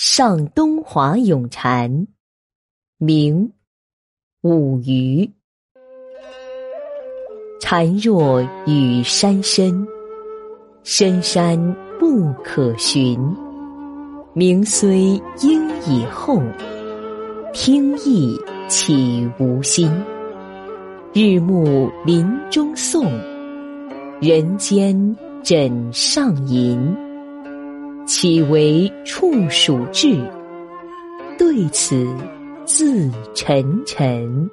上东华咏蝉，明，武余。蝉若与山深，深山不可寻。名虽应已后，听意岂无心？日暮林中送，人间枕上吟。岂为处暑至？对此自沉沉。